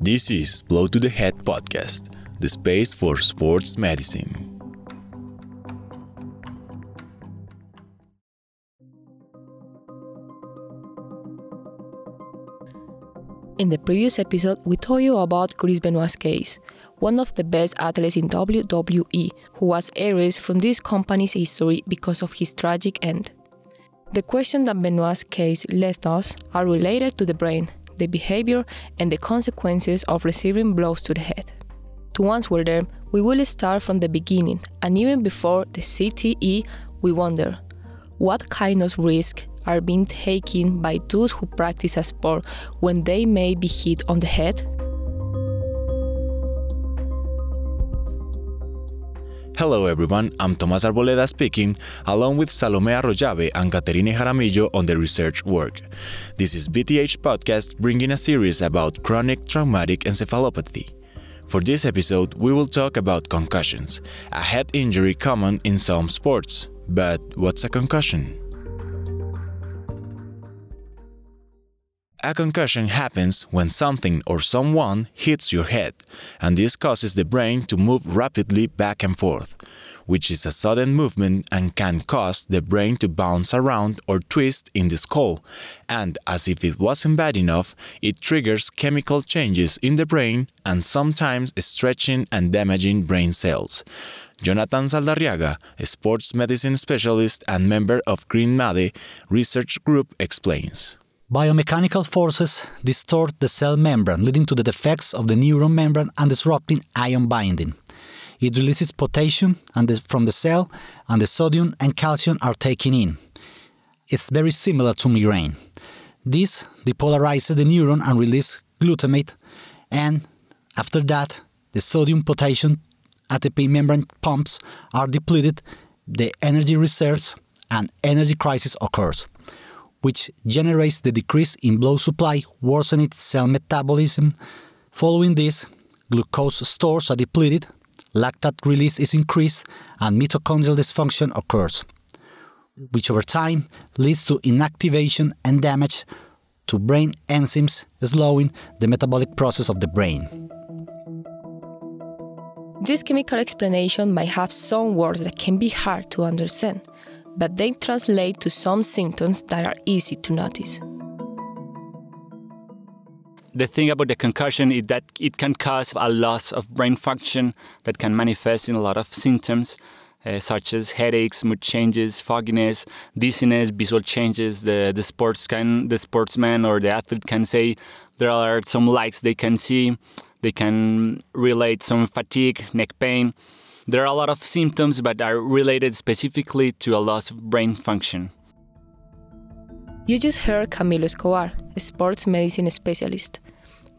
This is Blow to the Head podcast, the space for sports medicine. In the previous episode, we told you about Chris Benoit's case, one of the best athletes in WWE, who was erased from this company's history because of his tragic end. The questions that Benoit's case left us are related to the brain, the behavior, and the consequences of receiving blows to the head. To answer them, we will start from the beginning, and even before the CTE, we wonder what kind of risk are being taken by those who practice a sport when they may be hit on the head? Hello everyone, I'm Tomás Arboleda speaking, along with Salome Arroyave and Caterine Jaramillo on the research work. This is BTH Podcast bringing a series about chronic traumatic encephalopathy. For this episode, we will talk about concussions, a head injury common in some sports. But what's a concussion? A concussion happens when something or someone hits your head, and this causes the brain to move rapidly back and forth, which is a sudden movement and can cause the brain to bounce around or twist in the skull. And as if it wasn't bad enough, it triggers chemical changes in the brain and sometimes stretching and damaging brain cells. Jonathan Saldarriaga, a sports medicine specialist and member of GRINMADE Research Group, explains. Biomechanical forces distort the cell membrane, leading to the defects of the neuron membrane and disrupting ion binding. It releases potassium the, from the cell, and the sodium and calcium are taken in. It's very similar to migraine. This depolarizes the neuron and releases glutamate, and after that, the sodium potassium ATP membrane pumps are depleted, the energy reserves, and energy crisis occurs which generates the decrease in blood supply, worsening cell metabolism. Following this, glucose stores are depleted, lactate release is increased, and mitochondrial dysfunction occurs, which over time leads to inactivation and damage to brain enzymes, slowing the metabolic process of the brain. This chemical explanation might have some words that can be hard to understand but they translate to some symptoms that are easy to notice. The thing about the concussion is that it can cause a loss of brain function that can manifest in a lot of symptoms. Uh, such as headaches, mood changes, fogginess, dizziness, visual changes. The the sports can the sportsman or the athlete can say there are some lights they can see. They can relate some fatigue, neck pain. There are a lot of symptoms but are related specifically to a loss of brain function. You just heard Camilo Escobar, a sports medicine specialist.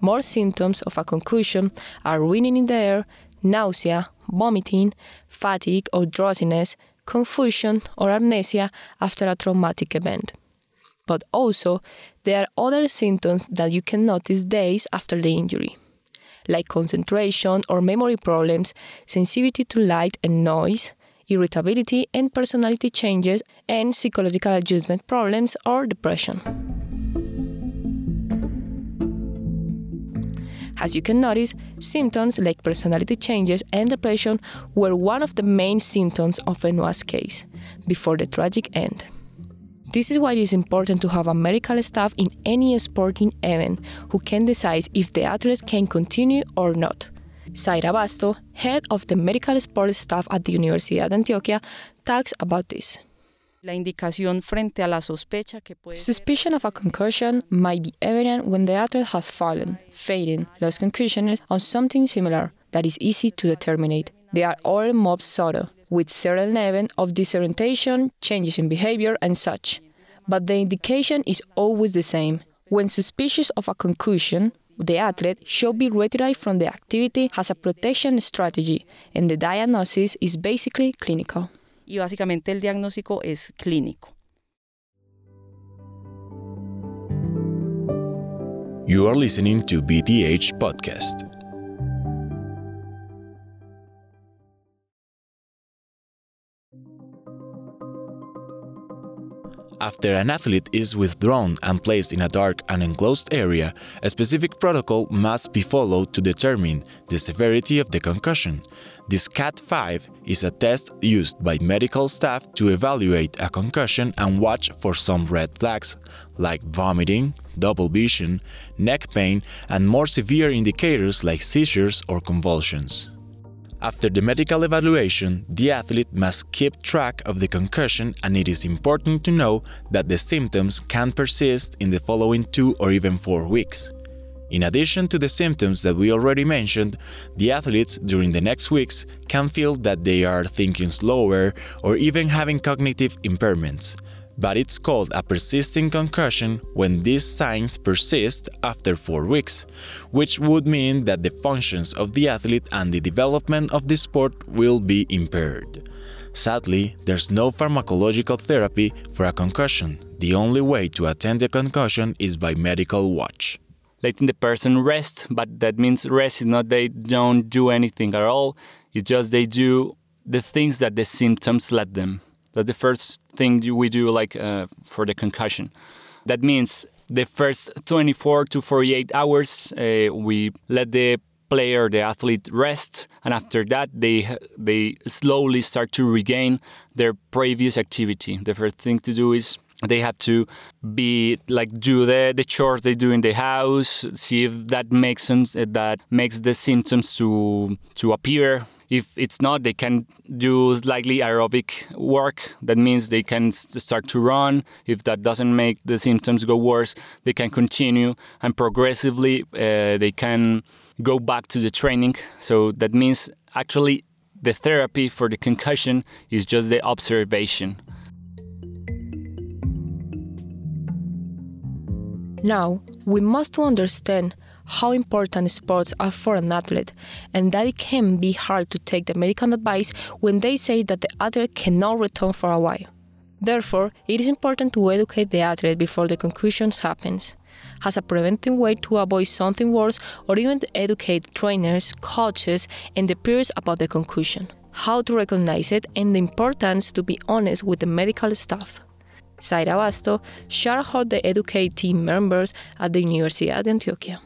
More symptoms of a concussion are winning in the air, nausea, vomiting, fatigue or drowsiness, confusion or amnesia after a traumatic event. But also, there are other symptoms that you can notice days after the injury like concentration or memory problems, sensitivity to light and noise, irritability and personality changes, and psychological adjustment problems or depression. As you can notice, symptoms like personality changes and depression were one of the main symptoms of Benoit's case before the tragic end. This is why it is important to have a medical staff in any sporting event who can decide if the athlete can continue or not. Zaira Basto, head of the medical sports staff at the Universidad de Antioquia, talks about this. Suspicion of a concussion might be evident when the athlete has fallen, fainted, lost concussion, or something similar that is easy to determine. They are all mob subtle, with certain level of disorientation, changes in behavior, and such but the indication is always the same. When suspicious of a concussion, the athlete should be retired from the activity as a protection strategy, and the diagnosis is basically clinical. Y básicamente el diagnóstico es clínico. You are listening to BTH Podcast. After an athlete is withdrawn and placed in a dark and enclosed area, a specific protocol must be followed to determine the severity of the concussion. This SCAT 5 is a test used by medical staff to evaluate a concussion and watch for some red flags, like vomiting, double vision, neck pain, and more severe indicators like seizures or convulsions. After the medical evaluation, the athlete must keep track of the concussion, and it is important to know that the symptoms can persist in the following two or even four weeks. In addition to the symptoms that we already mentioned, the athletes during the next weeks can feel that they are thinking slower or even having cognitive impairments. But it's called a persisting concussion when these signs persist after four weeks, which would mean that the functions of the athlete and the development of the sport will be impaired. Sadly, there's no pharmacological therapy for a concussion. The only way to attend a concussion is by medical watch letting the person rest, but that means rest is not they don't do anything at all. It's just they do the things that the symptoms let them. That's the first thing we do, like uh, for the concussion. That means the first 24 to 48 hours, uh, we let the player, the athlete, rest, and after that, they they slowly start to regain their previous activity. The first thing to do is they have to be like do the, the chores they do in the house see if that makes them that makes the symptoms to to appear. If it's not they can do slightly aerobic work. That means they can start to run. If that doesn't make the symptoms go worse they can continue. And progressively uh, they can go back to the training. So that means actually the therapy for the concussion is just the observation Now, we must understand how important sports are for an athlete and that it can be hard to take the medical advice when they say that the athlete cannot return for a while. Therefore, it is important to educate the athlete before the concussion happens as a preventive way to avoid something worse or even to educate trainers, coaches, and the peers about the concussion, how to recognize it, and the importance to be honest with the medical staff. Zaira Basto shared how they educate team members at the Universidad de Antioquia.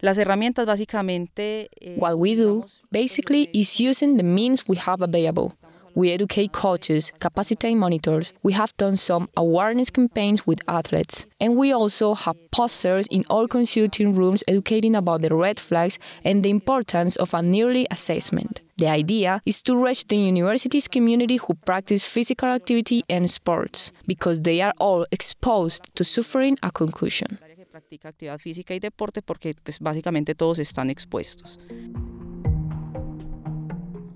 Las herramientas básicamente. Eh, what we do basically is using the means we have available. We educate coaches, capacitate monitors. We have done some awareness campaigns with athletes. And we also have posters in all consulting rooms educating about the red flags and the importance of an early assessment. The idea is to reach the university's community who practice physical activity and sports, because they are all exposed to suffering a concussion. Practica actividad física y deporte porque pues, básicamente todos están expuestos.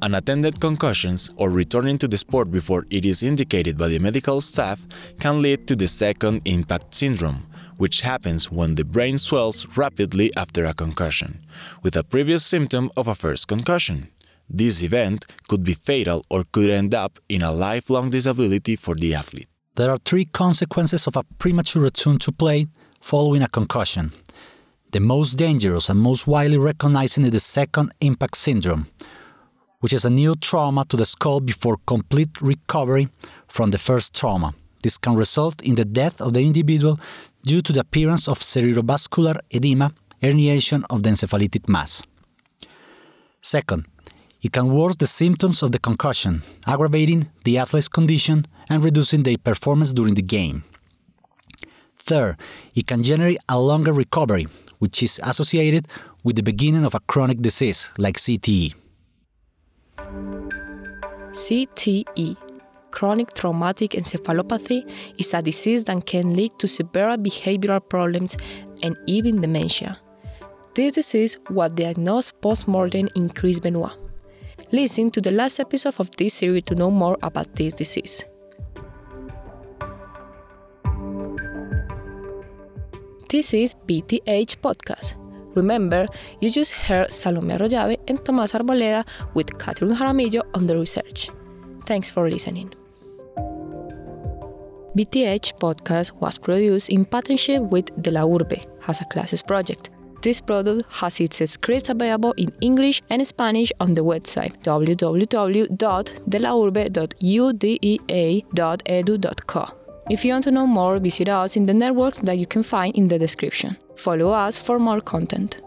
Unattended concussions or returning to the sport before it is indicated by the medical staff can lead to the second impact syndrome, which happens when the brain swells rapidly after a concussion, with a previous symptom of a first concussion. This event could be fatal or could end up in a lifelong disability for the athlete. There are three consequences of a premature return to play following a concussion. The most dangerous and most widely recognized is the second impact syndrome, which is a new trauma to the skull before complete recovery from the first trauma. This can result in the death of the individual due to the appearance of cerebrovascular edema, herniation of the encephalitic mass. Second, it can worsen the symptoms of the concussion, aggravating the athlete's condition and reducing their performance during the game. Third, it can generate a longer recovery, which is associated with the beginning of a chronic disease like CTE. CTE, chronic traumatic encephalopathy, is a disease that can lead to severe behavioral problems and even dementia. This disease was diagnosed post-mortem in Chris Benoit. Listen to the last episode of this series to know more about this disease. This is BTH Podcast. Remember, you just heard Salome Arroyave and Tomás Arboleda with Catherine Jaramillo on the research. Thanks for listening. BTH Podcast was produced in partnership with De La Urbe as a classes project. This product has its scripts available in English and Spanish on the website www.delaurbe.udea.edu.co. If you want to know more, visit us in the networks that you can find in the description. Follow us for more content.